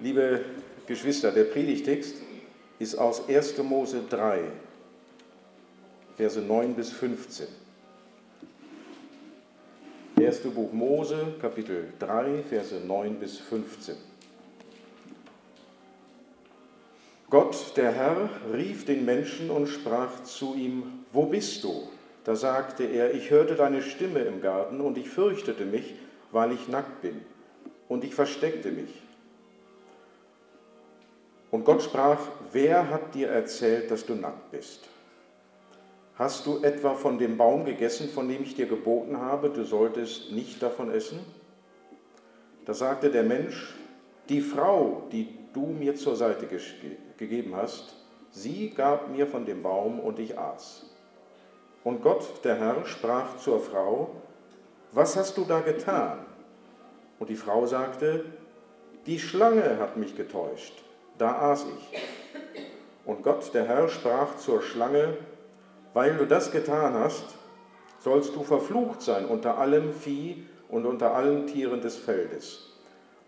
Liebe Geschwister, der Predigtext ist aus 1. Mose 3, Verse 9 bis 15. Erste Buch Mose, Kapitel 3, Verse 9 bis 15. Gott, der Herr, rief den Menschen und sprach zu ihm, Wo bist du? Da sagte er, ich hörte deine Stimme im Garten und ich fürchtete mich, weil ich nackt bin, und ich versteckte mich. Und Gott sprach, wer hat dir erzählt, dass du nackt bist? Hast du etwa von dem Baum gegessen, von dem ich dir geboten habe, du solltest nicht davon essen? Da sagte der Mensch, die Frau, die du mir zur Seite ge gegeben hast, sie gab mir von dem Baum und ich aß. Und Gott, der Herr, sprach zur Frau, was hast du da getan? Und die Frau sagte, die Schlange hat mich getäuscht da aß ich. Und Gott, der Herr, sprach zur Schlange, weil du das getan hast, sollst du verflucht sein unter allem Vieh und unter allen Tieren des Feldes.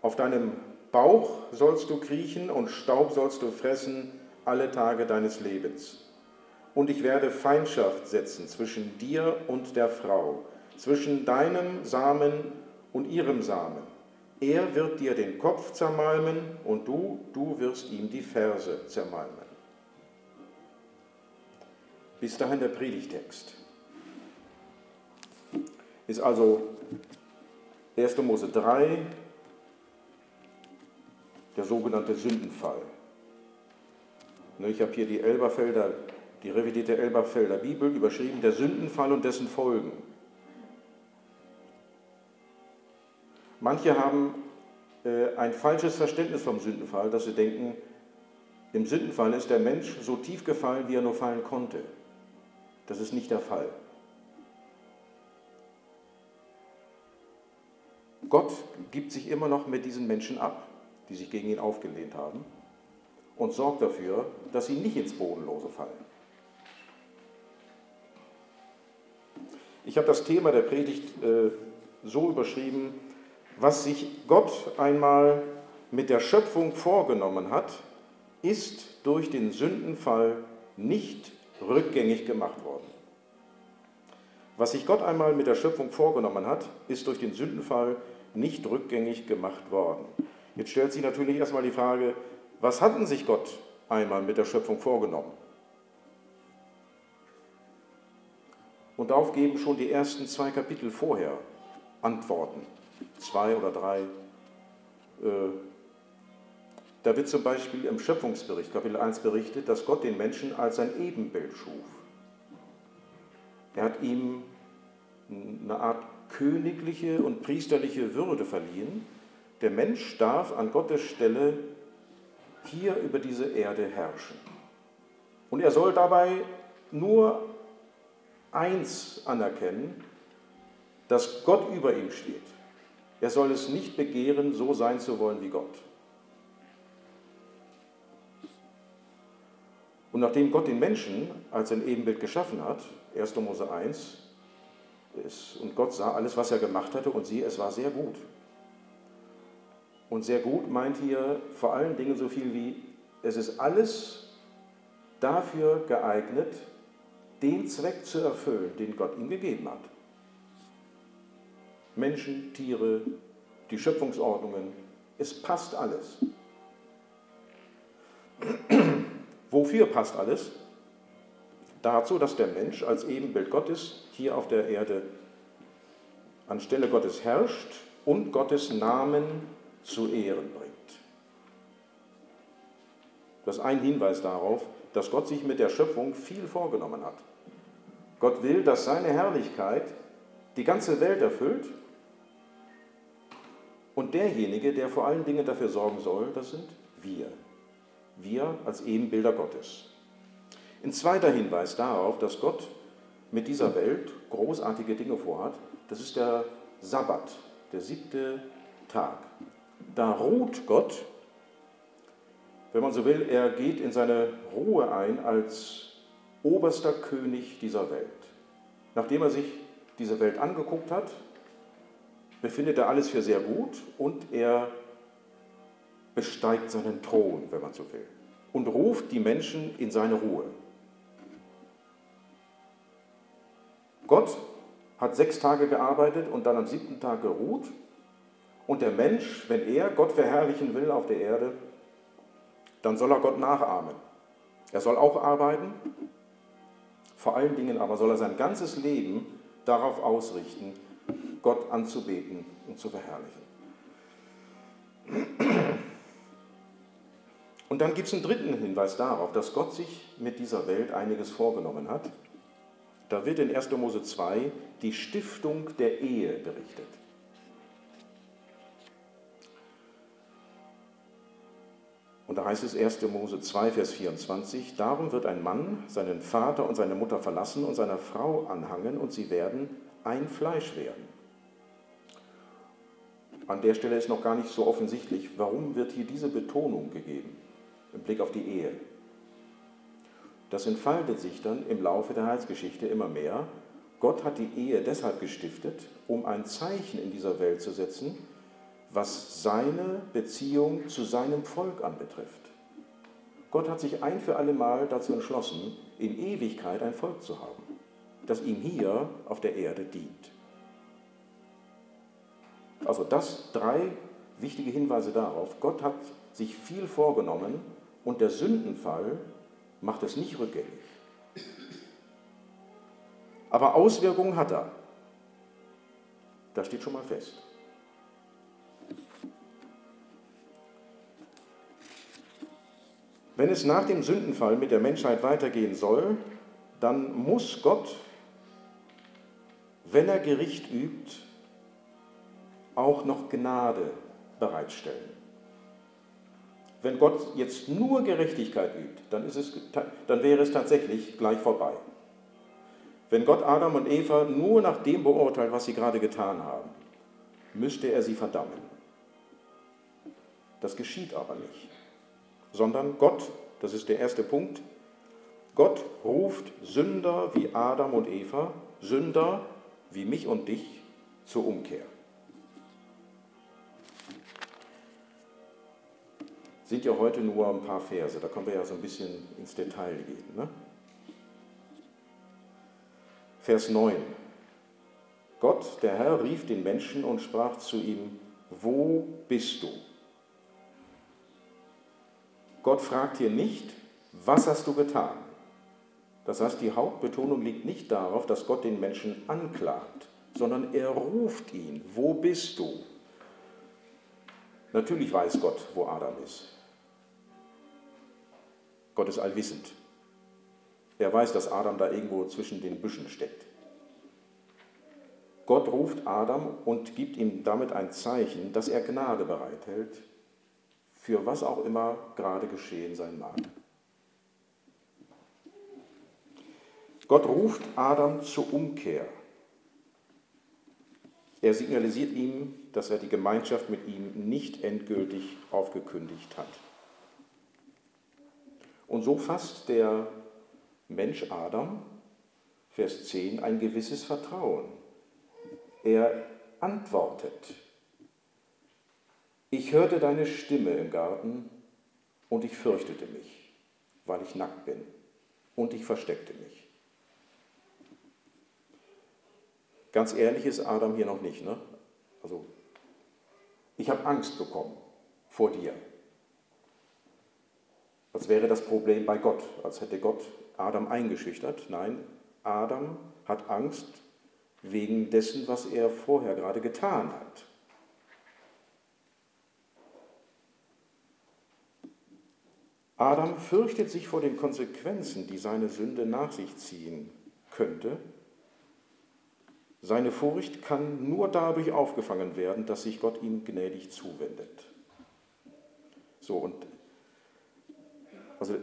Auf deinem Bauch sollst du kriechen und Staub sollst du fressen alle Tage deines Lebens. Und ich werde Feindschaft setzen zwischen dir und der Frau, zwischen deinem Samen und ihrem Samen. Er wird dir den Kopf zermalmen und du, du wirst ihm die Ferse zermalmen. Bis dahin der Predigtext. Ist also 1. Mose 3, der sogenannte Sündenfall. Ne, ich habe hier die Elberfelder, die revidierte Elberfelder Bibel überschrieben, der Sündenfall und dessen Folgen. Manche haben äh, ein falsches Verständnis vom Sündenfall, dass sie denken, im Sündenfall ist der Mensch so tief gefallen, wie er nur fallen konnte. Das ist nicht der Fall. Gott gibt sich immer noch mit diesen Menschen ab, die sich gegen ihn aufgelehnt haben, und sorgt dafür, dass sie nicht ins Bodenlose fallen. Ich habe das Thema der Predigt äh, so überschrieben, was sich Gott einmal mit der Schöpfung vorgenommen hat, ist durch den Sündenfall nicht rückgängig gemacht worden. Was sich Gott einmal mit der Schöpfung vorgenommen hat, ist durch den Sündenfall nicht rückgängig gemacht worden. Jetzt stellt sich natürlich erstmal die Frage, was hatten sich Gott einmal mit der Schöpfung vorgenommen? Und darauf geben schon die ersten zwei Kapitel vorher Antworten zwei oder drei. Äh, da wird zum Beispiel im Schöpfungsbericht, Kapitel 1, berichtet, dass Gott den Menschen als sein Ebenbild schuf. Er hat ihm eine Art königliche und priesterliche Würde verliehen. Der Mensch darf an Gottes Stelle hier über diese Erde herrschen. Und er soll dabei nur eins anerkennen, dass Gott über ihm steht. Er soll es nicht begehren, so sein zu wollen wie Gott. Und nachdem Gott den Menschen als sein Ebenbild geschaffen hat, 1. Mose 1, ist, und Gott sah alles, was er gemacht hatte, und siehe, es war sehr gut. Und sehr gut meint hier vor allen Dingen so viel wie, es ist alles dafür geeignet, den Zweck zu erfüllen, den Gott ihm gegeben hat. Menschen, Tiere, die Schöpfungsordnungen. Es passt alles. Wofür passt alles? Dazu, dass der Mensch als Ebenbild Gottes hier auf der Erde anstelle Gottes herrscht und Gottes Namen zu Ehren bringt. Das ist ein Hinweis darauf, dass Gott sich mit der Schöpfung viel vorgenommen hat. Gott will, dass seine Herrlichkeit die ganze Welt erfüllt und derjenige, der vor allen Dingen dafür sorgen soll, das sind wir. Wir als Ebenbilder Gottes. Ein zweiter Hinweis darauf, dass Gott mit dieser Welt großartige Dinge vorhat, das ist der Sabbat, der siebte Tag. Da ruht Gott, wenn man so will, er geht in seine Ruhe ein als oberster König dieser Welt. Nachdem er sich diese Welt angeguckt hat, befindet er alles für sehr gut und er besteigt seinen Thron, wenn man so will, und ruft die Menschen in seine Ruhe. Gott hat sechs Tage gearbeitet und dann am siebten Tag geruht. Und der Mensch, wenn er Gott verherrlichen will auf der Erde, dann soll er Gott nachahmen. Er soll auch arbeiten, vor allen Dingen aber soll er sein ganzes Leben darauf ausrichten, Gott anzubeten und zu verherrlichen. Und dann gibt es einen dritten Hinweis darauf, dass Gott sich mit dieser Welt einiges vorgenommen hat. Da wird in 1. Mose 2 die Stiftung der Ehe berichtet. Und da heißt es 1. Mose 2, Vers 24, darum wird ein Mann seinen Vater und seine Mutter verlassen und seiner Frau anhangen und sie werden ein Fleisch werden. An der Stelle ist noch gar nicht so offensichtlich, warum wird hier diese Betonung gegeben im Blick auf die Ehe. Das entfaltet sich dann im Laufe der Heilsgeschichte immer mehr. Gott hat die Ehe deshalb gestiftet, um ein Zeichen in dieser Welt zu setzen, was seine Beziehung zu seinem Volk anbetrifft. Gott hat sich ein für alle Mal dazu entschlossen, in Ewigkeit ein Volk zu haben, das ihm hier auf der Erde dient. Also das drei wichtige Hinweise darauf. Gott hat sich viel vorgenommen und der Sündenfall macht es nicht rückgängig. Aber Auswirkungen hat er. Das steht schon mal fest. Wenn es nach dem Sündenfall mit der Menschheit weitergehen soll, dann muss Gott, wenn er Gericht übt, auch noch Gnade bereitstellen. Wenn Gott jetzt nur Gerechtigkeit übt, dann, ist es, dann wäre es tatsächlich gleich vorbei. Wenn Gott Adam und Eva nur nach dem beurteilt, was sie gerade getan haben, müsste er sie verdammen. Das geschieht aber nicht sondern Gott, das ist der erste Punkt, Gott ruft Sünder wie Adam und Eva, Sünder wie mich und dich zur Umkehr. Sind ja heute nur ein paar Verse, da können wir ja so ein bisschen ins Detail gehen. Ne? Vers 9. Gott, der Herr, rief den Menschen und sprach zu ihm, wo bist du? Gott fragt hier nicht, was hast du getan? Das heißt, die Hauptbetonung liegt nicht darauf, dass Gott den Menschen anklagt, sondern er ruft ihn, wo bist du? Natürlich weiß Gott, wo Adam ist. Gott ist allwissend. Er weiß, dass Adam da irgendwo zwischen den Büschen steckt. Gott ruft Adam und gibt ihm damit ein Zeichen, dass er Gnade bereithält für was auch immer gerade geschehen sein mag. Gott ruft Adam zur Umkehr. Er signalisiert ihm, dass er die Gemeinschaft mit ihm nicht endgültig aufgekündigt hat. Und so fasst der Mensch Adam, Vers 10, ein gewisses Vertrauen. Er antwortet ich hörte deine Stimme im Garten und ich fürchtete mich, weil ich nackt bin und ich versteckte mich. Ganz ehrlich ist Adam hier noch nicht. Ne? Also, ich habe Angst bekommen vor dir. Als wäre das Problem bei Gott, als hätte Gott Adam eingeschüchtert. Nein, Adam hat Angst wegen dessen, was er vorher gerade getan hat. Adam fürchtet sich vor den Konsequenzen, die seine Sünde nach sich ziehen könnte. Seine Furcht kann nur dadurch aufgefangen werden, dass sich Gott ihm gnädig zuwendet. So, und also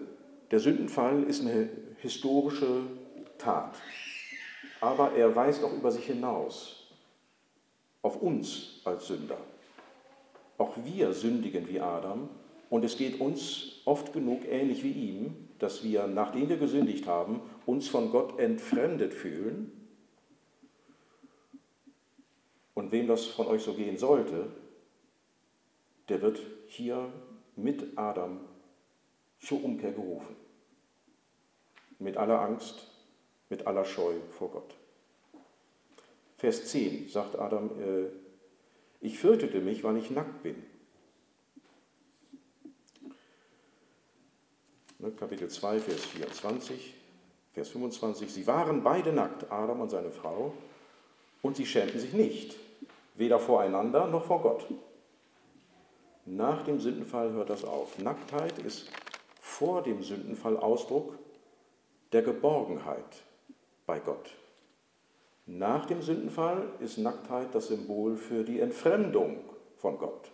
der Sündenfall ist eine historische Tat, aber er weist auch über sich hinaus, auf uns als Sünder. Auch wir sündigen wie Adam und es geht uns oft genug ähnlich wie ihm, dass wir, nachdem wir gesündigt haben, uns von Gott entfremdet fühlen. Und wem das von euch so gehen sollte, der wird hier mit Adam zur Umkehr gerufen. Mit aller Angst, mit aller Scheu vor Gott. Vers 10 sagt Adam, äh, ich fürchtete mich, weil ich nackt bin. Ne, Kapitel 2, Vers 24, Vers 25. Sie waren beide nackt, Adam und seine Frau, und sie schämten sich nicht, weder voreinander noch vor Gott. Nach dem Sündenfall hört das auf. Nacktheit ist vor dem Sündenfall Ausdruck der Geborgenheit bei Gott. Nach dem Sündenfall ist Nacktheit das Symbol für die Entfremdung von Gott.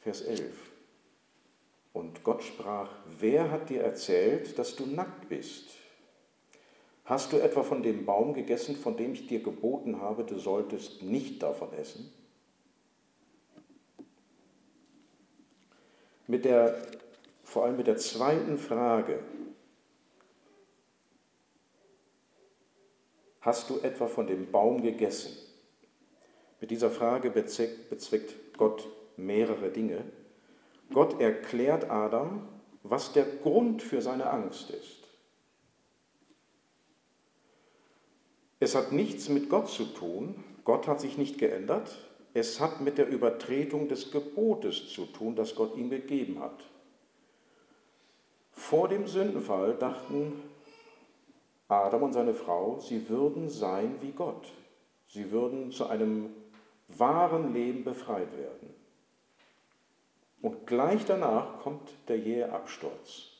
Vers 11. Und Gott sprach, wer hat dir erzählt, dass du nackt bist? Hast du etwa von dem Baum gegessen, von dem ich dir geboten habe, du solltest nicht davon essen? Mit der, vor allem mit der zweiten Frage, hast du etwa von dem Baum gegessen? Mit dieser Frage bezweckt Gott mehrere Dinge. Gott erklärt Adam, was der Grund für seine Angst ist. Es hat nichts mit Gott zu tun. Gott hat sich nicht geändert. Es hat mit der Übertretung des Gebotes zu tun, das Gott ihm gegeben hat. Vor dem Sündenfall dachten Adam und seine Frau, sie würden sein wie Gott. Sie würden zu einem wahren Leben befreit werden. Und gleich danach kommt der jähe Absturz.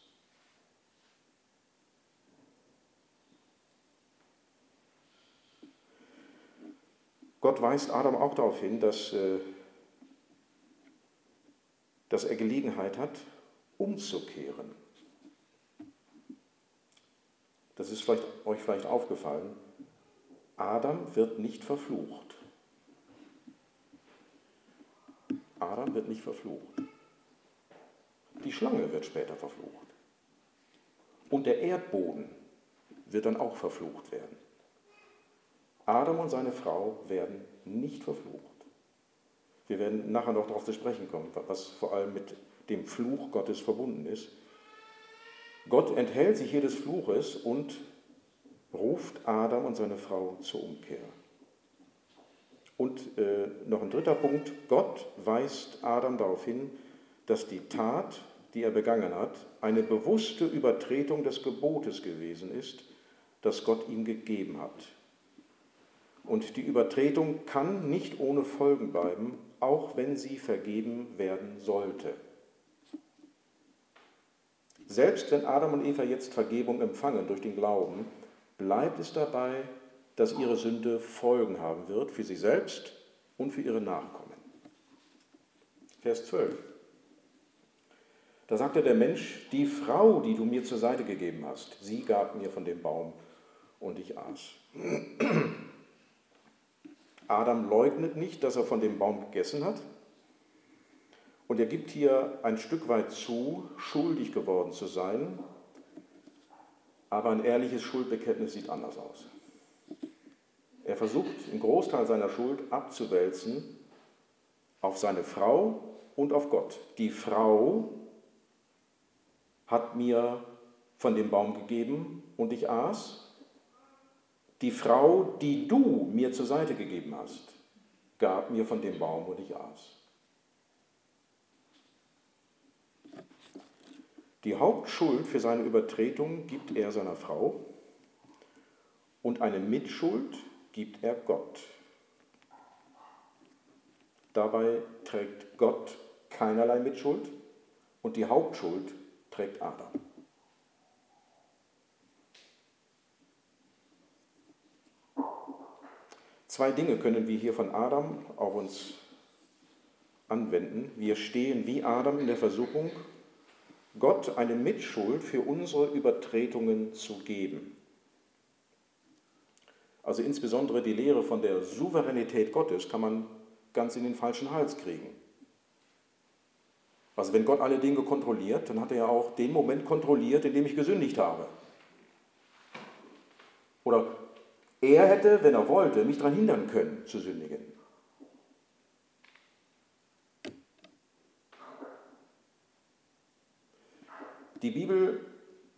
Gott weist Adam auch darauf hin, dass, äh, dass er Gelegenheit hat, umzukehren. Das ist vielleicht, euch vielleicht aufgefallen. Adam wird nicht verflucht. Adam wird nicht verflucht. Die Schlange wird später verflucht. Und der Erdboden wird dann auch verflucht werden. Adam und seine Frau werden nicht verflucht. Wir werden nachher noch darauf zu sprechen kommen, was vor allem mit dem Fluch Gottes verbunden ist. Gott enthält sich hier des Fluches und ruft Adam und seine Frau zur Umkehr. Und äh, noch ein dritter Punkt, Gott weist Adam darauf hin, dass die Tat, die er begangen hat, eine bewusste Übertretung des Gebotes gewesen ist, das Gott ihm gegeben hat. Und die Übertretung kann nicht ohne Folgen bleiben, auch wenn sie vergeben werden sollte. Selbst wenn Adam und Eva jetzt Vergebung empfangen durch den Glauben, bleibt es dabei, dass ihre Sünde Folgen haben wird für sie selbst und für ihre Nachkommen. Vers 12. Da sagte der Mensch, die Frau, die du mir zur Seite gegeben hast, sie gab mir von dem Baum und ich aß. Adam leugnet nicht, dass er von dem Baum gegessen hat. Und er gibt hier ein Stück weit zu, schuldig geworden zu sein. Aber ein ehrliches Schuldbekenntnis sieht anders aus. Er versucht, einen Großteil seiner Schuld abzuwälzen auf seine Frau und auf Gott. Die Frau hat mir von dem Baum gegeben und ich aß die Frau, die du mir zur Seite gegeben hast, gab mir von dem Baum und ich aß. Die Hauptschuld für seine Übertretung gibt er seiner Frau und eine Mitschuld gibt er Gott. Dabei trägt Gott keinerlei Mitschuld und die Hauptschuld trägt Adam. Zwei Dinge können wir hier von Adam auf uns anwenden. Wir stehen wie Adam in der Versuchung, Gott eine Mitschuld für unsere Übertretungen zu geben. Also insbesondere die Lehre von der Souveränität Gottes kann man ganz in den falschen Hals kriegen. Also wenn Gott alle Dinge kontrolliert, dann hat er ja auch den Moment kontrolliert, in dem ich gesündigt habe. Oder Er hätte, wenn er wollte, mich daran hindern können, zu sündigen. Die Bibel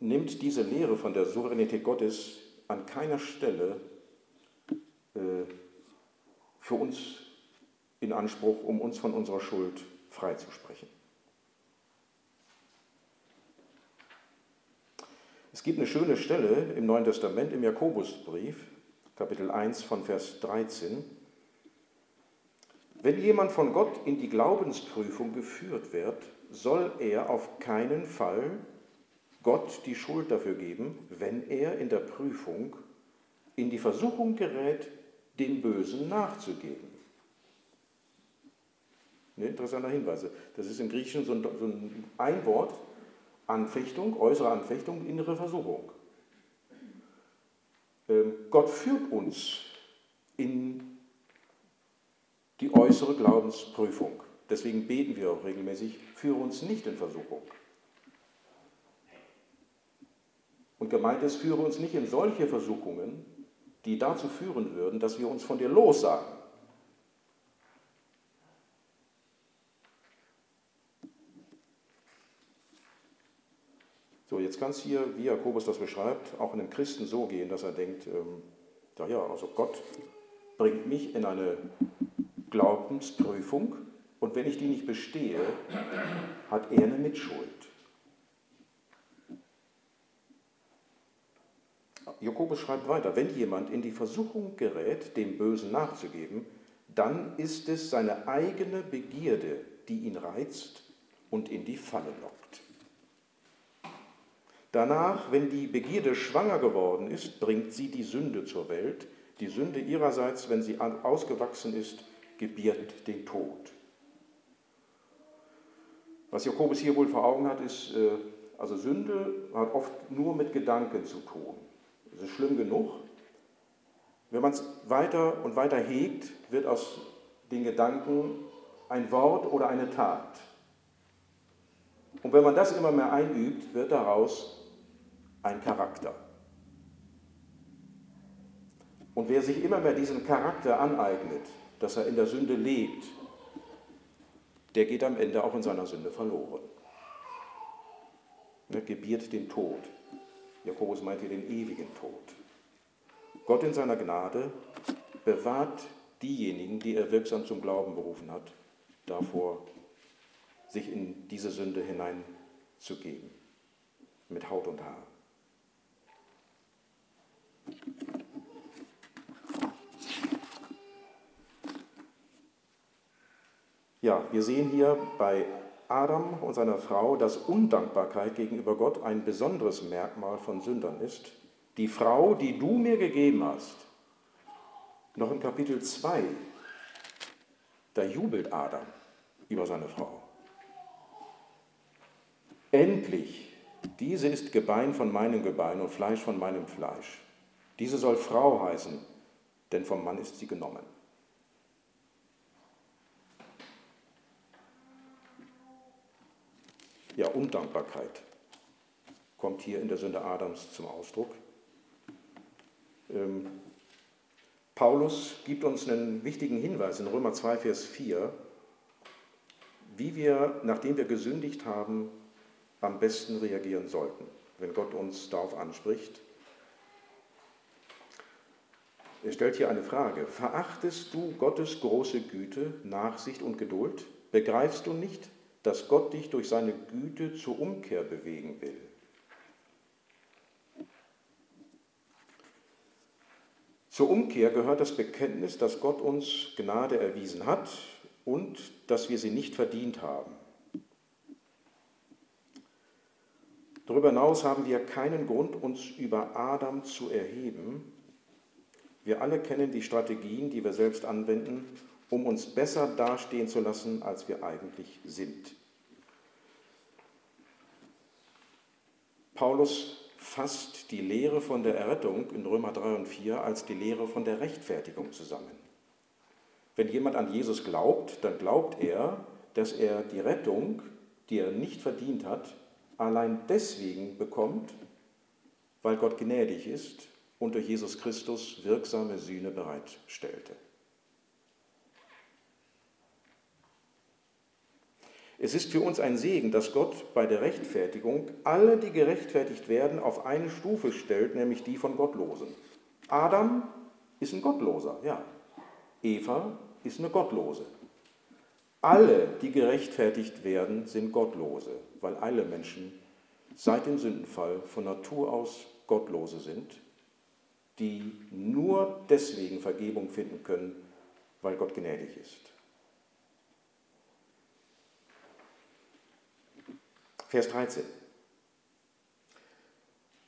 nimmt diese Lehre von der Souveränität Gottes an keiner Stelle äh, für uns in Anspruch, um uns von unserer Schuld freizusprechen. Es gibt eine schöne Stelle im Neuen Testament, im Jakobusbrief, Kapitel 1 von Vers 13. Wenn jemand von Gott in die Glaubensprüfung geführt wird, soll er auf keinen Fall Gott die Schuld dafür geben, wenn er in der Prüfung in die Versuchung gerät, dem Bösen nachzugeben. Ein interessanter Hinweis. Das ist im Griechischen so ein, Einwort, Anfechtung, äußere Anfechtung, innere Versuchung. Ähm, Gott führt uns in die äußere Glaubensprüfung. Deswegen beten wir auch regelmäßig, führe uns nicht in Versuchung. Und gemeint ist, führe uns nicht in solche Versuchungen, die dazu führen würden, dass wir uns von dir lossagen. So, jetzt kann es hier, wie Jakobus das beschreibt, auch einem Christen so gehen, dass er denkt, ähm, ja, also Gott bringt mich in eine Glaubensprüfung und wenn ich die nicht bestehe, hat er eine Mitschuld. Jakobus schreibt weiter, wenn jemand in die Versuchung gerät, dem Bösen nachzugeben, dann ist es seine eigene Begierde, die ihn reizt und in die Falle lockt. Danach, wenn die Begierde schwanger geworden ist, bringt sie die Sünde zur Welt. Die Sünde ihrerseits, wenn sie ausgewachsen ist, gebiert den Tod. Was Jakobus hier wohl vor Augen hat, ist, äh, also Sünde hat oft nur mit Gedanken zu tun. Das ist schlimm genug. Wenn man es weiter und weiter hegt, wird aus den Gedanken ein Wort oder eine Tat. Und wenn man das immer mehr einübt, wird daraus ein Charakter. Und wer sich immer mehr diesen Charakter aneignet, dass er in der Sünde lebt, der geht am Ende auch in seiner Sünde verloren. Ne, gebiert den Tod. Jakobus meint hier den ewigen Tod. Gott in seiner Gnade bewahrt diejenigen, die er wirksam zum Glauben berufen hat, davor, sich in diese Sünde hineinzugeben, mit Haut und Haar. Ja, wir sehen hier bei Adam und seiner Frau, dass Undankbarkeit gegenüber Gott ein besonderes Merkmal von Sündern ist. Die Frau, die du mir gegeben hast, noch im Kapitel 2, da jubelt Adam über seine Frau. Endlich, diese ist Gebein von meinem Gebein und Fleisch von meinem Fleisch. Diese soll Frau heißen, denn vom Mann ist sie genommen. Ja, Undankbarkeit kommt hier in der Sünde Adams zum Ausdruck. Ähm, Paulus gibt uns einen wichtigen Hinweis in Römer 2, Vers 4, wie wir, nachdem wir gesündigt haben, am besten reagieren sollten, wenn Gott uns darauf anspricht. Er stellt hier eine Frage. Verachtest du Gottes große Güte, Nachsicht und Geduld? Begreifst du nicht, dass Gott dich durch seine Güte zur Umkehr bewegen will. Zur Umkehr gehört das Bekenntnis, dass Gott uns Gnade erwiesen hat und dass wir sie nicht verdient haben. Darüber hinaus haben wir keinen Grund, uns über Adam zu erheben. Wir alle kennen die Strategien, die wir selbst anwenden, um uns besser dastehen zu lassen, als wir eigentlich sind. Paulus fasst die Lehre von der Errettung in Römer 3 und 4 als die Lehre von der Rechtfertigung zusammen. Wenn jemand an Jesus glaubt, dann glaubt er, dass er die Rettung, die er nicht verdient hat, allein deswegen bekommt, weil Gott gnädig ist und durch Jesus Christus wirksame Sühne bereitstellte. Es ist für uns ein Segen, dass Gott bei der Rechtfertigung alle, die gerechtfertigt werden, auf eine Stufe stellt, nämlich die von Gottlosen. Adam ist ein Gottloser, ja. Eva ist eine Gottlose. Alle, die gerechtfertigt werden, sind Gottlose, weil alle Menschen seit dem Sündenfall von Natur aus Gottlose sind, die nur deswegen Vergebung finden können, weil Gott gnädig ist. Vers 13.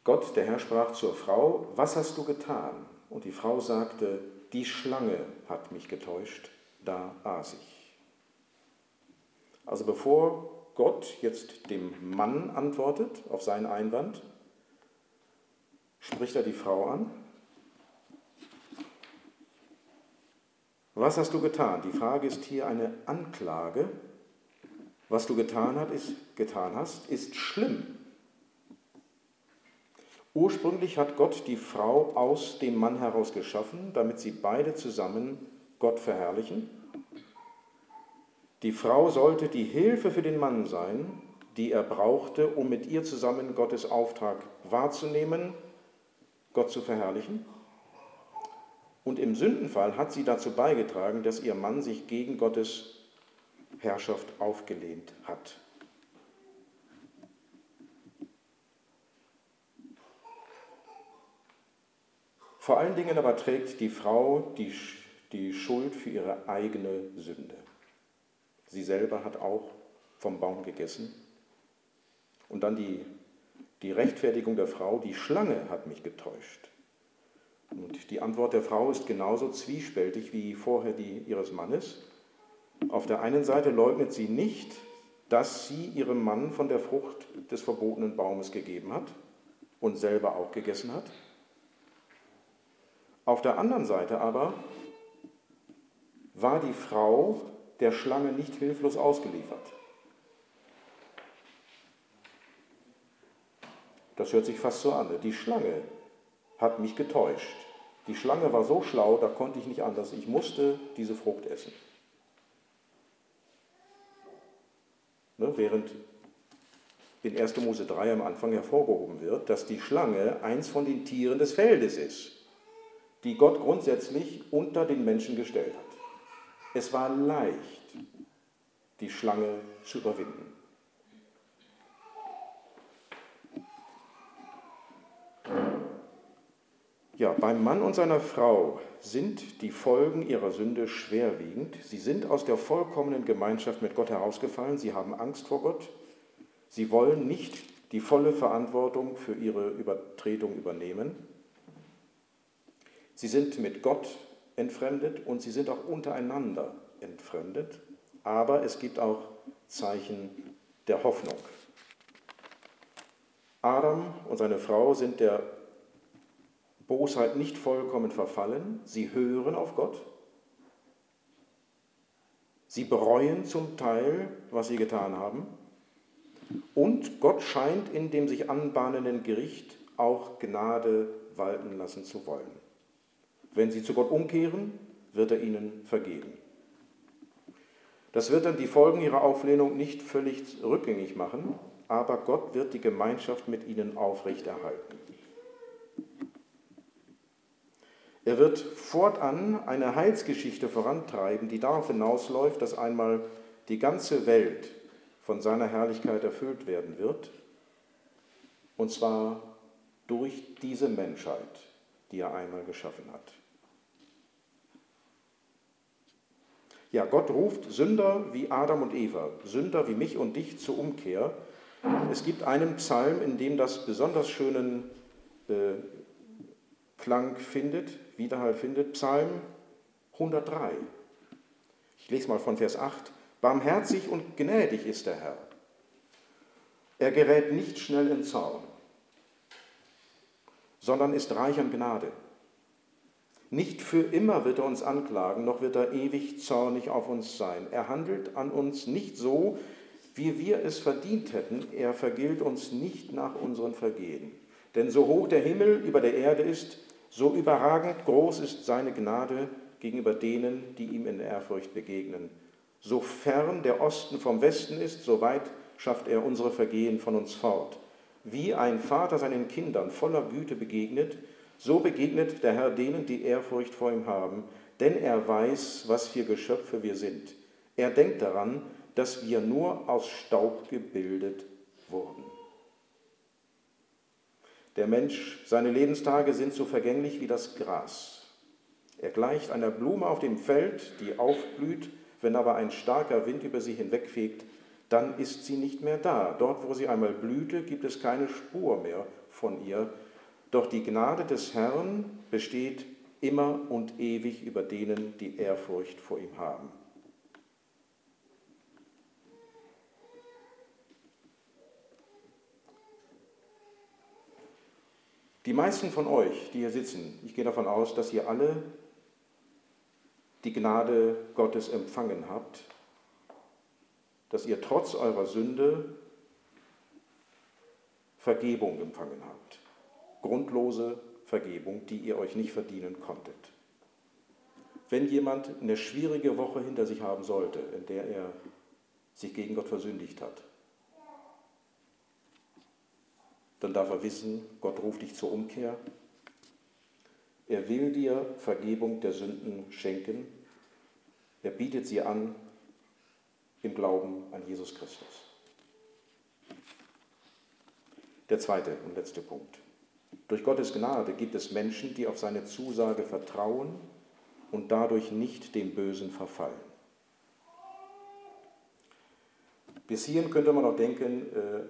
Gott, der Herr, sprach zur Frau, was hast du getan? Und die Frau sagte, die Schlange hat mich getäuscht, da aß ich. Also bevor Gott jetzt dem Mann antwortet auf seinen Einwand, spricht er die Frau an. Was hast du getan? Die Frage ist hier eine Anklage was du getan, hat, ist, getan hast, ist schlimm. Ursprünglich hat Gott die Frau aus dem Mann heraus geschaffen, damit sie beide zusammen Gott verherrlichen. Die Frau sollte die Hilfe für den Mann sein, die er brauchte, um mit ihr zusammen Gottes Auftrag wahrzunehmen, Gott zu verherrlichen. Und im Sündenfall hat sie dazu beigetragen, dass ihr Mann sich gegen Gottes Herrschaft aufgelehnt hat. Vor allen Dingen aber trägt die Frau die, die Schuld für ihre eigene Sünde. Sie selber hat auch vom Baum gegessen. Und dann die, die Rechtfertigung der Frau, die Schlange hat mich getäuscht. Und die Antwort der Frau ist genauso zwiespältig wie vorher die ihres Mannes. Auf der einen Seite leugnet sie nicht, dass sie ihrem Mann von der Frucht des verbotenen Baumes gegeben hat und selber auch gegessen hat. Auf der anderen Seite aber war die Frau der Schlange nicht hilflos ausgeliefert. Das hört sich fast so an. Die Schlange hat mich getäuscht. Die Schlange war so schlau, da konnte ich nicht anders. Ich musste diese Frucht essen. Ne, während in 1. Mose 3 am Anfang hervorgehoben wird, dass die Schlange eins von den Tieren des Feldes ist, die Gott grundsätzlich unter den Menschen gestellt hat. Es war leicht, die Schlange zu überwinden. Ja, beim Mann und seiner Frau sind die Folgen ihrer Sünde schwerwiegend. Sie sind aus der vollkommenen Gemeinschaft mit Gott herausgefallen. Sie haben Angst vor Gott. Sie wollen nicht die volle Verantwortung für ihre Übertretung übernehmen. Sie sind mit Gott entfremdet und sie sind auch untereinander entfremdet. Aber es gibt auch Zeichen der Hoffnung. Adam und seine Frau sind der Bosheit nicht vollkommen verfallen, sie hören auf Gott, sie bereuen zum Teil, was sie getan haben, und Gott scheint in dem sich anbahnenden Gericht auch Gnade walten lassen zu wollen. Wenn sie zu Gott umkehren, wird er ihnen vergeben. Das wird dann die Folgen ihrer Auflehnung nicht völlig rückgängig machen, aber Gott wird die Gemeinschaft mit ihnen aufrechterhalten. Er wird fortan eine Heilsgeschichte vorantreiben, die darauf hinausläuft, dass einmal die ganze Welt von seiner Herrlichkeit erfüllt werden wird, und zwar durch diese Menschheit, die er einmal geschaffen hat. Ja, Gott ruft Sünder wie Adam und Eva, Sünder wie mich und dich zur Umkehr. Es gibt einen Psalm, in dem das besonders schönen äh, Klang findet, Widerhall findet, Psalm 103. Ich lese mal von Vers 8. Barmherzig und gnädig ist der Herr. Er gerät nicht schnell in Zorn, sondern ist reich an Gnade. Nicht für immer wird er uns anklagen, noch wird er ewig zornig auf uns sein. Er handelt an uns nicht so, wie wir es verdient hätten. Er vergilt uns nicht nach unseren Vergehen. Denn so hoch der Himmel über der Erde ist, So überragend groß ist seine Gnade gegenüber denen, die ihm in Ehrfurcht begegnen. So fern der Osten vom Westen ist, so weit schafft er unsere Vergehen von uns fort. Wie ein Vater seinen Kindern voller Güte begegnet, so begegnet der Herr denen, die Ehrfurcht vor ihm haben, denn er weiß, was für Geschöpfe wir sind. Er denkt daran, dass wir nur aus Staub gebildet wurden. Der Mensch, seine Lebenstage sind so vergänglich wie das Gras. Er gleicht einer Blume auf dem Feld, die aufblüht, wenn aber ein starker Wind über sie hinwegfegt, dann ist sie nicht mehr da. Dort, wo sie einmal blühte, gibt es keine Spur mehr von ihr. Doch die Gnade des Herrn besteht immer und ewig über denen, die Ehrfurcht vor ihm haben. Die meisten von euch, die hier sitzen, ich gehe davon aus, dass ihr alle die Gnade Gottes empfangen habt, dass ihr trotz eurer Sünde Vergebung empfangen habt. Grundlose Vergebung, die ihr euch nicht verdienen konntet. Wenn jemand eine schwierige Woche hinter sich haben sollte, in der er sich gegen Gott versündigt hat, dann darf er wissen, Gott ruft dich zur Umkehr. Er will dir Vergebung der Sünden schenken. Er bietet sie an im Glauben an Jesus Christus. Der zweite und letzte Punkt. Durch Gottes Gnade gibt es Menschen, die auf seine Zusage vertrauen und dadurch nicht dem Bösen verfallen. Bis hierhin könnte man auch denken, äh,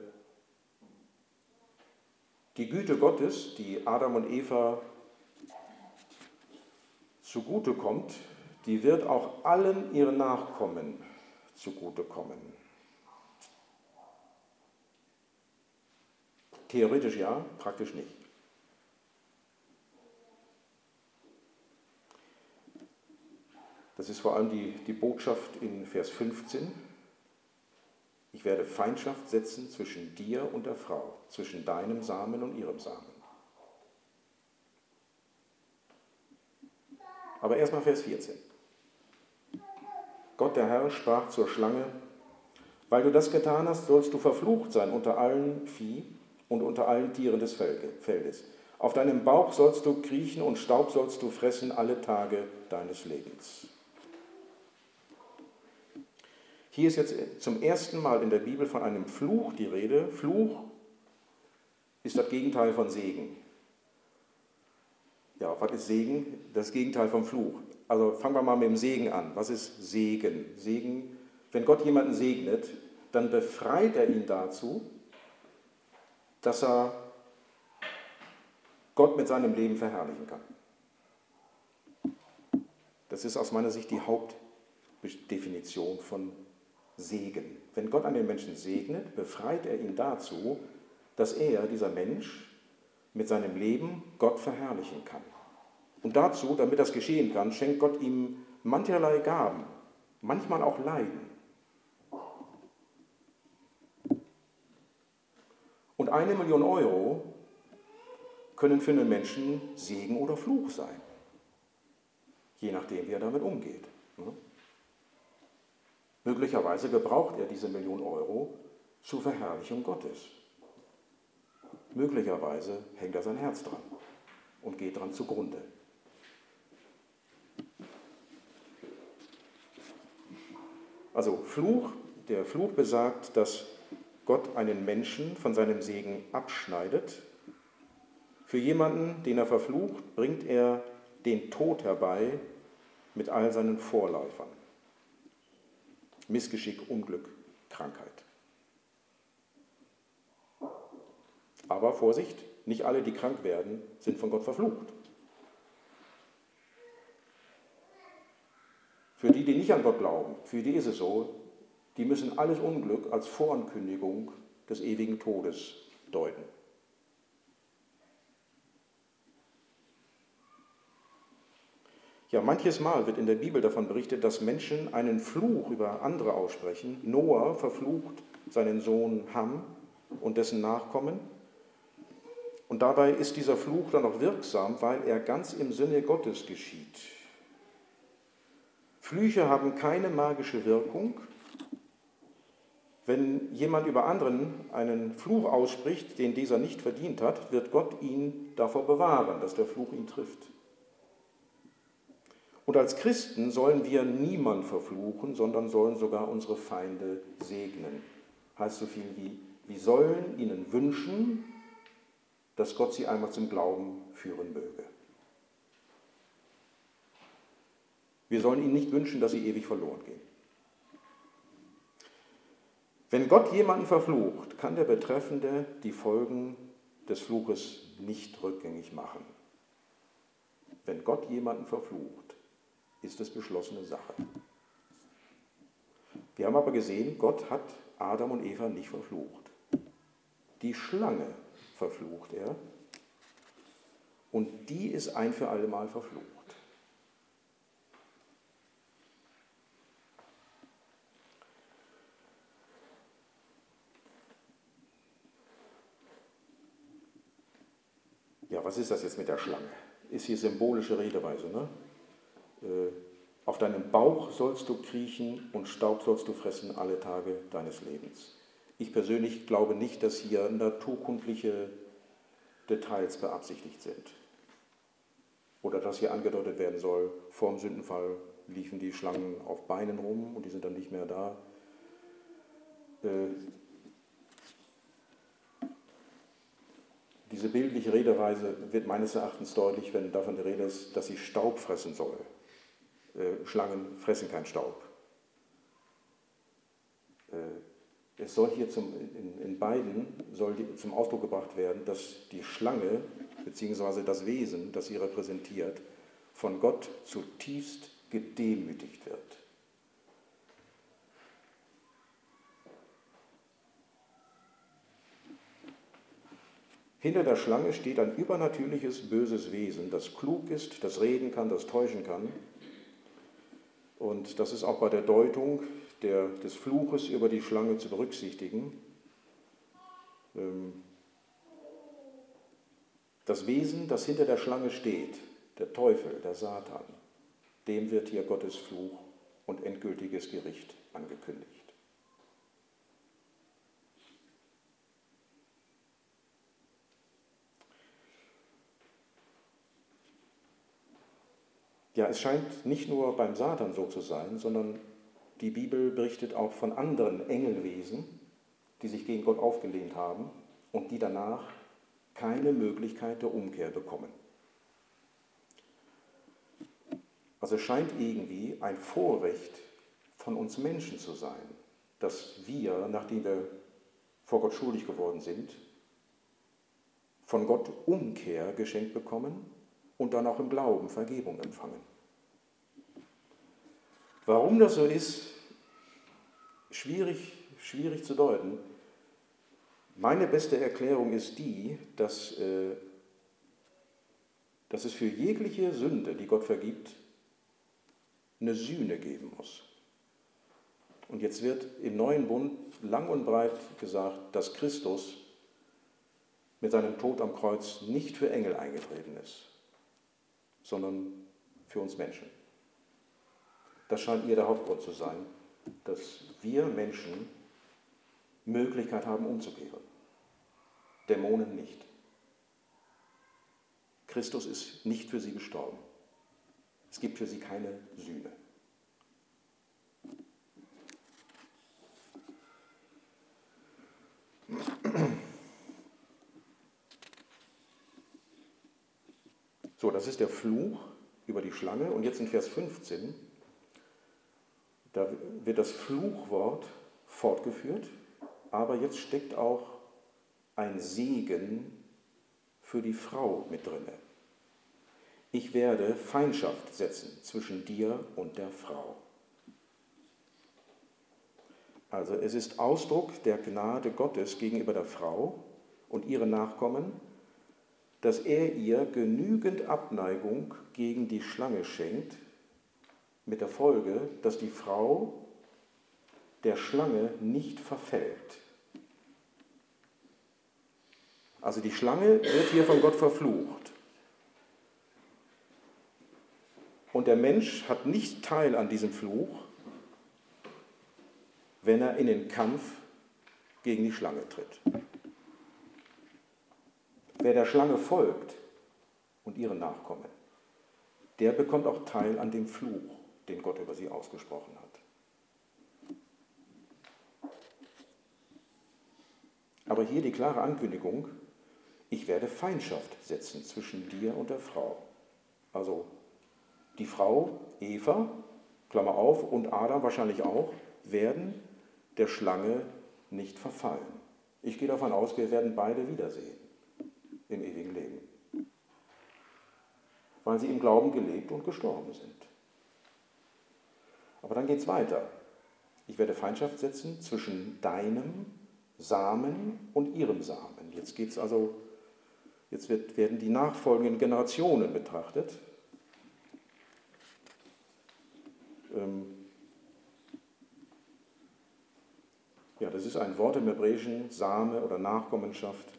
die Güte Gottes, die Adam und Eva zugutekommt, die wird auch allen ihren Nachkommen zugutekommen. Theoretisch ja, praktisch nicht. Das ist vor allem die, die Botschaft in Vers 15. Ich werde Feindschaft setzen zwischen dir und der Frau, zwischen deinem Samen und ihrem Samen. Aber erstmal Vers 14. Gott der Herr sprach zur Schlange, weil du das getan hast, sollst du verflucht sein unter allen Vieh und unter allen Tieren des Feldes. Auf deinem Bauch sollst du kriechen und Staub sollst du fressen alle Tage deines Lebens. Hier ist jetzt zum ersten Mal in der Bibel von einem Fluch die Rede. Fluch ist das Gegenteil von Segen. Ja, was ist Segen? Das Gegenteil vom Fluch. Also fangen wir mal mit dem Segen an. Was ist Segen? Segen, wenn Gott jemanden segnet, dann befreit er ihn dazu, dass er Gott mit seinem Leben verherrlichen kann. Das ist aus meiner Sicht die Hauptdefinition von Segen. Wenn Gott einen Menschen segnet, befreit er ihn dazu, dass er, dieser Mensch, mit seinem Leben Gott verherrlichen kann. Und dazu, damit das geschehen kann, schenkt Gott ihm mancherlei Gaben, manchmal auch Leiden. Und eine Million Euro können für einen Menschen Segen oder Fluch sein, je nachdem, wie er damit umgeht. Möglicherweise gebraucht er diese Million Euro zur Verherrlichung Gottes. Möglicherweise hängt er sein Herz dran und geht dran zugrunde. Also Fluch, der Fluch besagt, dass Gott einen Menschen von seinem Segen abschneidet. Für jemanden, den er verflucht, bringt er den Tod herbei mit all seinen Vorläufern. Missgeschick, Unglück, Krankheit. Aber Vorsicht, nicht alle, die krank werden, sind von Gott verflucht. Für die, die nicht an Gott glauben, für die ist es so, die müssen alles Unglück als Vorankündigung des ewigen Todes deuten. Ja, manches Mal wird in der Bibel davon berichtet, dass Menschen einen Fluch über andere aussprechen. Noah verflucht seinen Sohn Ham und dessen Nachkommen. Und dabei ist dieser Fluch dann auch wirksam, weil er ganz im Sinne Gottes geschieht. Flüche haben keine magische Wirkung. Wenn jemand über anderen einen Fluch ausspricht, den dieser nicht verdient hat, wird Gott ihn davor bewahren, dass der Fluch ihn trifft. Und als Christen sollen wir niemand verfluchen, sondern sollen sogar unsere Feinde segnen. Heißt so viel wie, wir sollen ihnen wünschen, dass Gott sie einmal zum Glauben führen möge. Wir sollen ihnen nicht wünschen, dass sie ewig verloren gehen. Wenn Gott jemanden verflucht, kann der Betreffende die Folgen des Fluches nicht rückgängig machen. Wenn Gott jemanden verflucht, ist es beschlossene Sache. Wir haben aber gesehen, Gott hat Adam und Eva nicht verflucht. Die Schlange verflucht er und die ist ein für alle Mal verflucht. Ja, was ist das jetzt mit der Schlange? Ist hier symbolische Redeweise. Ne? Äh, auf deinem Bauch sollst du kriechen und Staub sollst du fressen alle Tage deines Lebens. Ich persönlich glaube nicht, dass hier naturkundliche Details beabsichtigt sind. Oder dass hier angedeutet werden soll, vor dem Sündenfall liefen die Schlangen auf Beinen rum und die sind dann nicht mehr da. Äh, diese bildliche Redeweise wird meines Erachtens deutlich, wenn davon die Rede ist, dass sie Staub fressen soll. Äh, Schlangen fressen keinen Staub. Äh, es soll hier zum, in, in beiden soll zum Ausdruck gebracht werden, dass die Schlange bzw. das Wesen, das sie repräsentiert, von Gott zutiefst gedemütigt wird. Hinter der Schlange steht ein übernatürliches, böses Wesen, das klug ist, das reden kann, das täuschen kann. Und das ist auch bei der Deutung der, des Fluches über die Schlange zu berücksichtigen. Ähm, das Wesen, das hinter der Schlange steht, der Teufel, der Satan, dem wird hier Gottes Fluch und endgültiges Gericht angekündigt. Ja, es scheint nicht nur beim Satan so zu sein, sondern die Bibel berichtet auch von anderen Engelwesen, die sich gegen Gott aufgelehnt haben und die danach keine Möglichkeit der Umkehr bekommen. Also es scheint irgendwie ein Vorrecht von uns Menschen zu sein, dass wir, nachdem wir vor Gott schuldig geworden sind, von Gott Umkehr geschenkt bekommen und dann auch im Glauben Vergebung empfangen. Warum das so ist, schwierig, schwierig zu deuten. Meine beste Erklärung ist die, dass, äh, dass es für jegliche Sünde, die Gott vergibt, eine Sühne geben muss. Und jetzt wird im neuen Bund lang und breit gesagt, dass Christus mit seinem Tod am Kreuz nicht für Engel eingetreten ist, sondern für uns Menschen. Das scheint mir der Hauptgrund zu sein, dass wir Menschen Möglichkeit haben umzukehren. Dämonen nicht. Christus ist nicht für sie gestorben. Es gibt für sie keine Sühne. Das ist der Fluch über die Schlange. Und jetzt in Vers 15 da wird das Fluchwort fortgeführt, aber jetzt steckt auch ein Segen für die Frau mit drinne. Ich werde Feindschaft setzen zwischen dir und der Frau. Also es ist Ausdruck der Gnade Gottes gegenüber der Frau und ihren Nachkommen, dass er ihr genügend Abneigung gegen die Schlange schenkt, mit der Folge, dass die Frau der Schlange nicht verfällt. Also die Schlange wird hier von Gott verflucht. Und der Mensch hat nicht Teil an diesem Fluch, wenn er in den Kampf gegen die Schlange tritt. Wer der Schlange folgt und ihren Nachkommen, der bekommt auch Teil an dem Fluch, den Gott über sie ausgesprochen hat. Aber hier die klare Ankündigung, ich werde Feindschaft setzen zwischen dir und der Frau. Also die Frau, Eva, Klammer auf, und Adam wahrscheinlich auch, werden der Schlange nicht verfallen. Ich gehe davon aus, wir werden beide wiedersehen im ewigen Leben, weil sie im Glauben gelebt und gestorben sind. Aber dann geht es weiter. Ich werde Feindschaft setzen zwischen deinem Samen und ihrem Samen. Jetzt geht also, jetzt wird, werden die nachfolgenden Generationen betrachtet. Ähm, ja, das ist ein Wort im Hebräischen, Same oder Nachkommenschaft.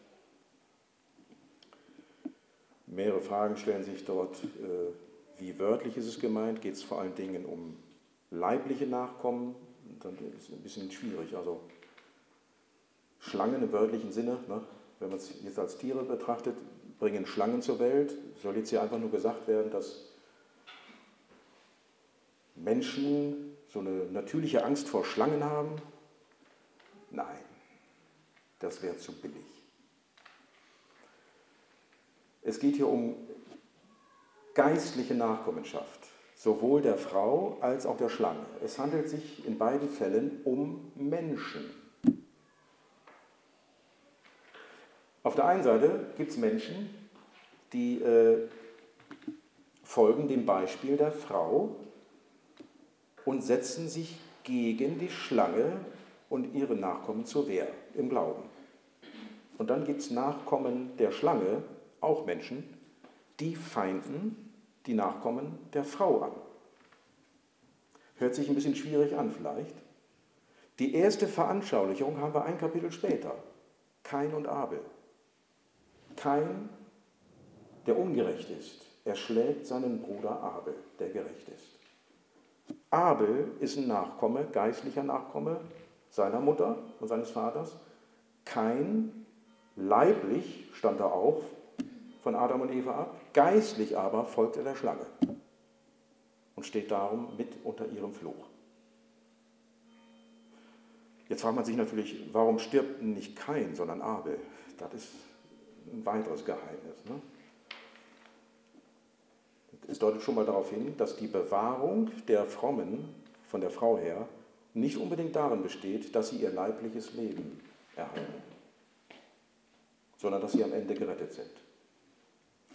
Mehrere Fragen stellen sich dort. Äh, wie wörtlich ist es gemeint? Geht es vor allen Dingen um leibliche Nachkommen? Dann ist es ein bisschen schwierig. Also Schlangen im wörtlichen Sinne, ne? wenn man es jetzt als Tiere betrachtet, bringen Schlangen zur Welt. Soll jetzt hier einfach nur gesagt werden, dass Menschen so eine natürliche Angst vor Schlangen haben? Nein, das wäre zu billig. Es geht hier um geistliche Nachkommenschaft, sowohl der Frau als auch der Schlange. Es handelt sich in beiden Fällen um Menschen. Auf der einen Seite gibt es Menschen, die äh, folgen dem Beispiel der Frau und setzen sich gegen die Schlange und ihre Nachkommen zur Wehr im Glauben. Und dann gibt es Nachkommen der Schlange, auch Menschen, die feinden die Nachkommen der Frau an. Hört sich ein bisschen schwierig an vielleicht. Die erste Veranschaulichung haben wir ein Kapitel später. Kain und Abel. Kein, der ungerecht ist, erschlägt seinen Bruder Abel, der gerecht ist. Abel ist ein Nachkomme, geistlicher Nachkomme seiner Mutter und seines Vaters. Kein, leiblich stand er auf von Adam und Eva ab, geistlich aber folgt er der Schlange und steht darum mit unter ihrem Fluch. Jetzt fragt man sich natürlich, warum stirbt nicht Kain, sondern Abel? Das ist ein weiteres Geheimnis. Ne? Es deutet schon mal darauf hin, dass die Bewahrung der Frommen von der Frau her nicht unbedingt darin besteht, dass sie ihr leibliches Leben erhalten, sondern dass sie am Ende gerettet sind.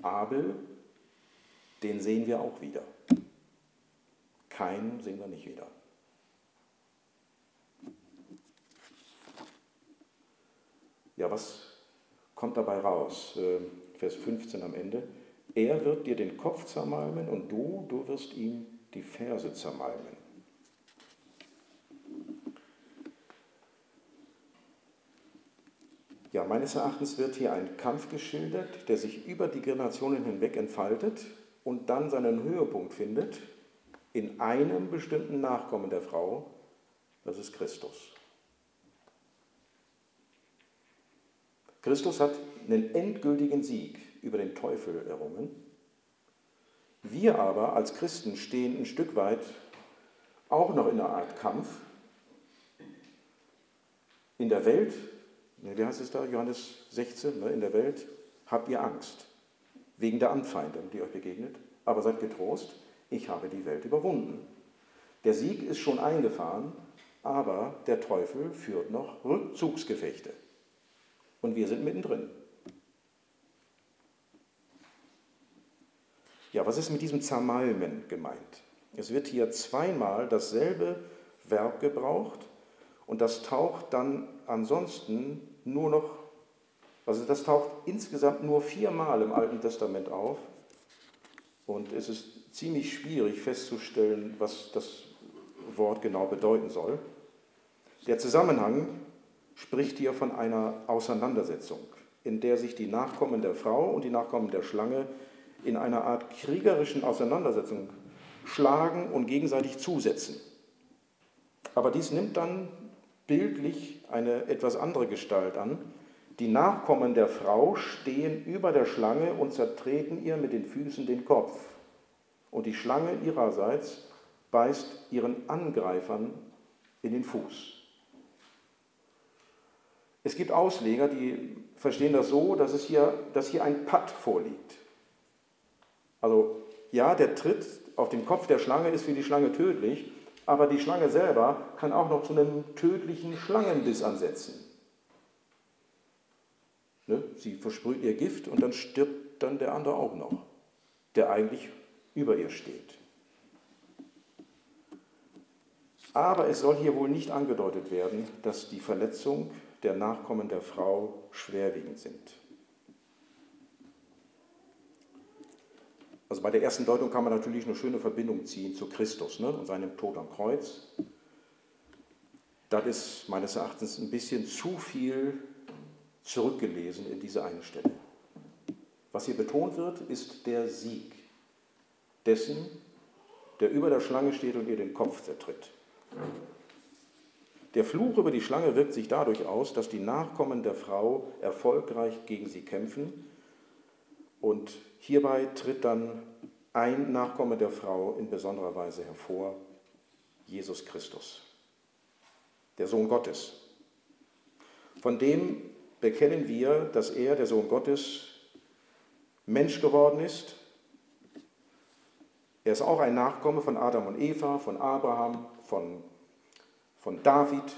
Abel, den sehen wir auch wieder. Kein sehen wir nicht wieder. Ja, was kommt dabei raus. Äh, Vers 15 am Ende. Er wird dir den Kopf zermalmen und du, du wirst ihm die Ferse zermalmen. Ja, meines Erachtens wird hier ein Kampf geschildert, der sich über die Generationen hinweg entfaltet und dann seinen Höhepunkt findet in einem bestimmten Nachkommen der Frau, das ist Christus. Christus hat einen endgültigen Sieg über den Teufel errungen. Wir aber als Christen stehen ein Stück weit auch noch in einer Art Kampf. In der Welt, wie heißt es da, Johannes 16, ne, in der Welt habt ihr Angst wegen der Anfeindung, die euch begegnet. Aber seid getrost, ich habe die Welt überwunden. Der Sieg ist schon eingefahren, aber der Teufel führt noch Rückzugsgefechte. Und wir sind mittendrin. Ja, was ist mit diesem Zermalmen gemeint? Es wird hier zweimal dasselbe Verb gebraucht und das taucht dann ansonsten nur noch, also das taucht insgesamt nur viermal im Alten Testament auf und es ist ziemlich schwierig festzustellen, was das Wort genau bedeuten soll. Der Zusammenhang spricht hier von einer Auseinandersetzung in der sich die Nachkommen der Frau und die Nachkommen der Schlange in einer Art kriegerischen Auseinandersetzung schlagen und gegenseitig zusetzen. Aber dies nimmt dann bildlich eine etwas andere Gestalt an. Die Nachkommen der Frau stehen über der Schlange und zertreten ihr mit den Füßen den Kopf. Und die Schlange ihrerseits beißt ihren Angreifern in den Fuß. Es gibt Ausleger, die verstehen das so, dass, es hier, dass hier ein Patt vorliegt. Also ja, der Tritt auf den Kopf der Schlange ist für die Schlange tödlich, aber die Schlange selber kann auch noch zu einem tödlichen Schlangenbiss ansetzen. Ne? Sie versprüht ihr Gift und dann stirbt dann der andere auch noch, der eigentlich über ihr steht. Aber es soll hier wohl nicht angedeutet werden, dass die Verletzung der Nachkommen der Frau schwerwiegend sind. Also bei der ersten Deutung kann man natürlich eine schöne Verbindung ziehen zu Christus ne, und seinem Tod am Kreuz. Das ist meines Erachtens ein bisschen zu viel zurückgelesen in diese eine Stelle. Was hier betont wird, ist der Sieg dessen, der über der Schlange steht und ihr den Kopf zertritt. Der Fluch über die Schlange wirkt sich dadurch aus, dass die Nachkommen der Frau erfolgreich gegen sie kämpfen und hierbei tritt dann ein Nachkomme der Frau in besonderer Weise hervor, Jesus Christus, der Sohn Gottes. Von dem bekennen wir, dass er, der Sohn Gottes, Mensch geworden ist. Er ist auch ein Nachkomme von Adam und Eva, von Abraham, von, von David,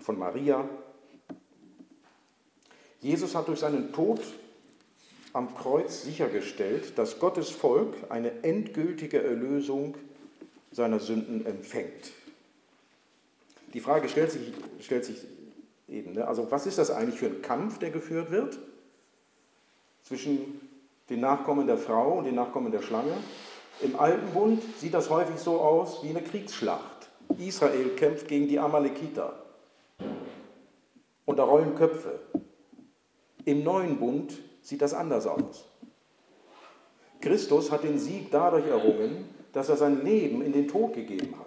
von Maria. Jesus hat durch seinen Tod am Kreuz sichergestellt, dass Gottes Volk eine endgültige Erlösung seiner Sünden empfängt. Die Frage stellt sich, stellt sich eben, ne? also was ist das eigentlich für ein Kampf, der geführt wird zwischen den Nachkommen der Frau und den Nachkommen der Schlange? Im Alten Bund sieht das häufig so aus wie eine Kriegsschlacht. Israel kämpft gegen die Amalekiter und da rollen Köpfe. Im Neuen Bund sieht das anders aus. Christus hat den Sieg dadurch errungen, dass er sein Leben in den Tod gegeben hat.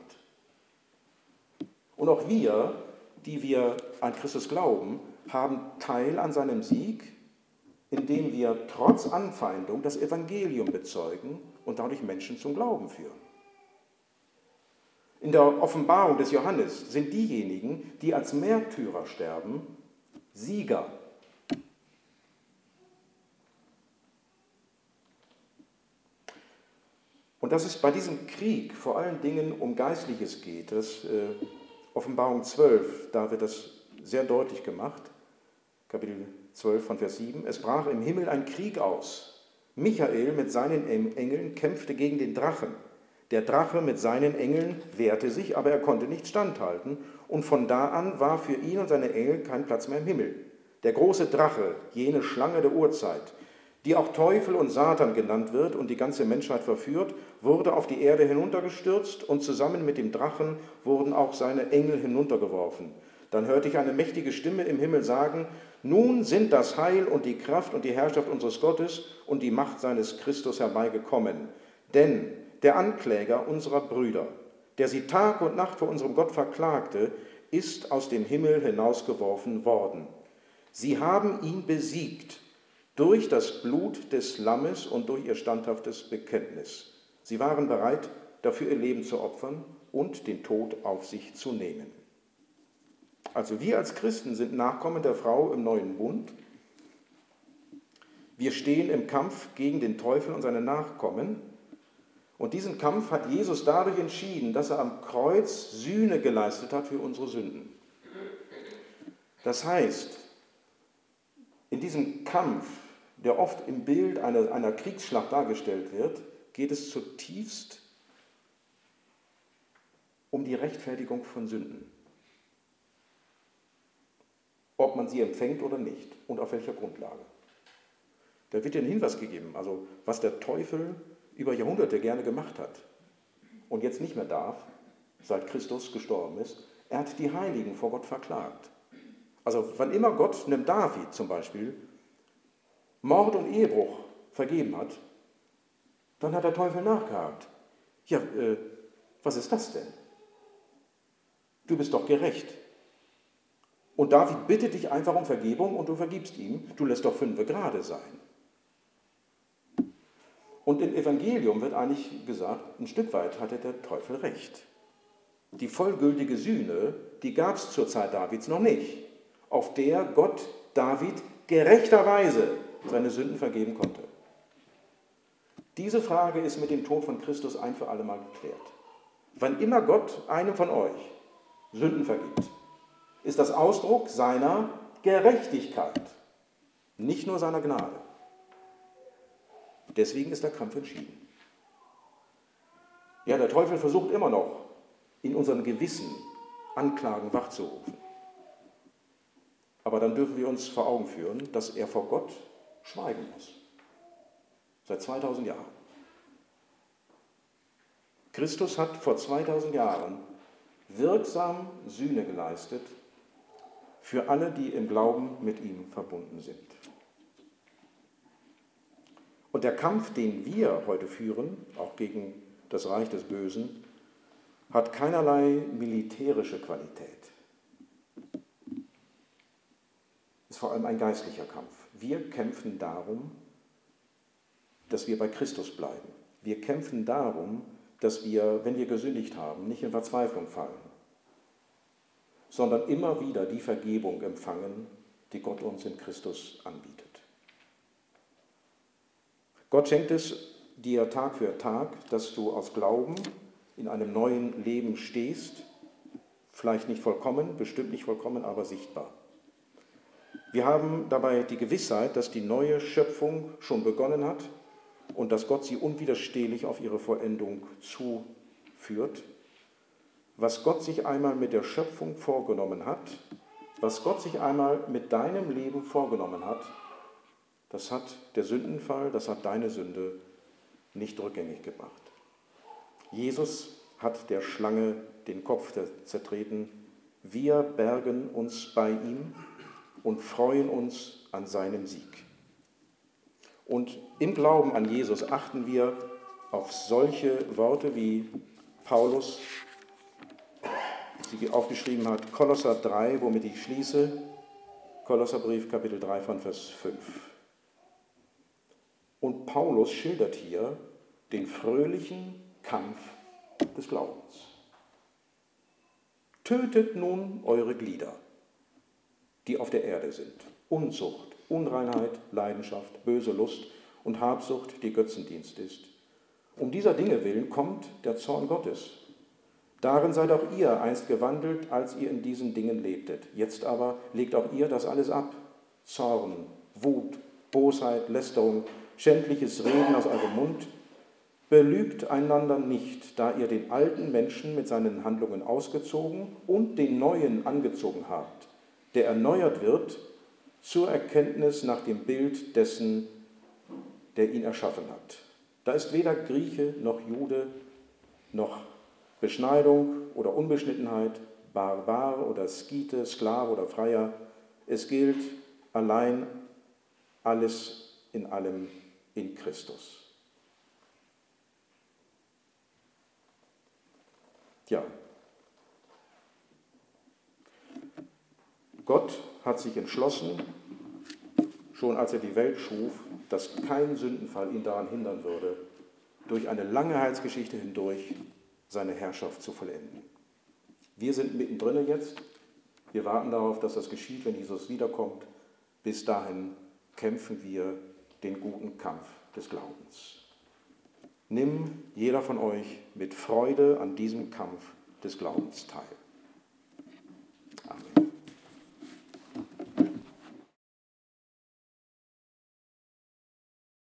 Und auch wir, die wir an Christus glauben, haben Teil an seinem Sieg, indem wir trotz Anfeindung das Evangelium bezeugen und dadurch Menschen zum Glauben führen. In der Offenbarung des Johannes sind diejenigen, die als Märtyrer sterben, Sieger Dass es bei diesem Krieg vor allen Dingen um Geistliches geht, das äh, Offenbarung 12, da wird das sehr deutlich gemacht, Kapitel 12 von Vers 7, es brach im Himmel ein Krieg aus. Michael mit seinen Engeln kämpfte gegen den Drachen. Der Drache mit seinen Engeln wehrte sich, aber er konnte nicht standhalten, und von da an war für ihn und seine Engel kein Platz mehr im Himmel. Der große Drache, jene Schlange der Urzeit, die auch Teufel und Satan genannt wird und die ganze Menschheit verführt, wurde auf die Erde hinuntergestürzt und zusammen mit dem Drachen wurden auch seine Engel hinuntergeworfen. Dann hörte ich eine mächtige Stimme im Himmel sagen, nun sind das Heil und die Kraft und die Herrschaft unseres Gottes und die Macht seines Christus herbeigekommen. Denn der Ankläger unserer Brüder, der sie Tag und Nacht vor unserem Gott verklagte, ist aus dem Himmel hinausgeworfen worden. Sie haben ihn besiegt durch das Blut des Lammes und durch ihr standhaftes Bekenntnis. Sie waren bereit, dafür ihr Leben zu opfern und den Tod auf sich zu nehmen. Also wir als Christen sind Nachkommen der Frau im neuen Bund. Wir stehen im Kampf gegen den Teufel und seine Nachkommen. Und diesen Kampf hat Jesus dadurch entschieden, dass er am Kreuz Sühne geleistet hat für unsere Sünden. Das heißt, in diesem Kampf der oft im Bild einer, einer Kriegsschlacht dargestellt wird, geht es zutiefst um die Rechtfertigung von Sünden. Ob man sie empfängt oder nicht und auf welcher Grundlage. Da wird ein Hinweis gegeben, also was der Teufel über Jahrhunderte gerne gemacht hat und jetzt nicht mehr darf, seit Christus gestorben ist. Er hat die Heiligen vor Gott verklagt. Also wann immer Gott einem David zum Beispiel Mord und Ehebruch vergeben hat, dann hat der Teufel nachgehakt. Ja, äh, was ist das denn? Du bist doch gerecht. Und David bittet dich einfach um Vergebung und du vergibst ihm. Du lässt doch fünf gerade sein. Und im Evangelium wird eigentlich gesagt, ein Stück weit hatte der Teufel recht. Die vollgültige Sühne, die gab es zur Zeit Davids noch nicht, auf der Gott David gerechterweise seine Sünden vergeben konnte. Diese Frage ist mit dem Tod von Christus ein für alle Mal geklärt. Wann immer Gott einem von euch Sünden vergibt, ist das Ausdruck seiner Gerechtigkeit, nicht nur seiner Gnade. Deswegen ist der Kampf entschieden. Ja, der Teufel versucht immer noch, in unserem Gewissen Anklagen wachzurufen. Aber dann dürfen wir uns vor Augen führen, dass er vor Gott schweigen muss. Seit 2000 Jahren. Christus hat vor 2000 Jahren wirksam Sühne geleistet für alle, die im Glauben mit ihm verbunden sind. Und der Kampf, den wir heute führen, auch gegen das Reich des Bösen, hat keinerlei militärische Qualität. Ist vor allem ein geistlicher Kampf. Wir kämpfen darum, dass wir bei Christus bleiben. Wir kämpfen darum, dass wir, wenn wir gesündigt haben, nicht in Verzweiflung fallen, sondern immer wieder die Vergebung empfangen, die Gott uns in Christus anbietet. Gott schenkt es dir Tag für Tag, dass du aus Glauben in einem neuen Leben stehst, vielleicht nicht vollkommen, bestimmt nicht vollkommen, aber sichtbar. Wir haben dabei die Gewissheit, dass die neue Schöpfung schon begonnen hat und dass Gott sie unwiderstehlich auf ihre Vollendung zuführt. Was Gott sich einmal mit der Schöpfung vorgenommen hat, was Gott sich einmal mit deinem Leben vorgenommen hat, das hat der Sündenfall, das hat deine Sünde nicht rückgängig gemacht. Jesus hat der Schlange den Kopf zertreten. Wir bergen uns bei ihm und freuen uns an seinem Sieg. Und im Glauben an Jesus achten wir auf solche Worte, wie Paulus sie aufgeschrieben hat, Kolosser 3, womit ich schließe, Kolosserbrief Kapitel 3 von Vers 5. Und Paulus schildert hier den fröhlichen Kampf des Glaubens. Tötet nun eure Glieder, die auf der Erde sind. Unzucht, Unreinheit, Leidenschaft, böse Lust und Habsucht, die Götzendienst ist. Um dieser Dinge willen kommt der Zorn Gottes. Darin seid auch ihr einst gewandelt, als ihr in diesen Dingen lebtet. Jetzt aber legt auch ihr das alles ab. Zorn, Wut, Bosheit, Lästerung, schändliches Reden aus eurem Mund. Belügt einander nicht, da ihr den alten Menschen mit seinen Handlungen ausgezogen und den neuen angezogen habt, der erneuert wird zur Erkenntnis nach dem Bild dessen, der ihn erschaffen hat. Da ist weder Grieche noch Jude noch Beschneidung oder Unbeschnittenheit, Barbar oder Skite, Sklave oder Freier. Es gilt allein alles in allem in Christus. Tja, Gott hat sich entschlossen, schon als er die Welt schuf, dass kein Sündenfall ihn daran hindern würde, durch eine lange Heilsgeschichte hindurch seine Herrschaft zu vollenden. Wir sind mittendrin jetzt. Wir warten darauf, dass das geschieht, wenn Jesus wiederkommt. Bis dahin kämpfen wir den guten Kampf des Glaubens. Nimm jeder von euch mit Freude an diesem Kampf des Glaubens teil.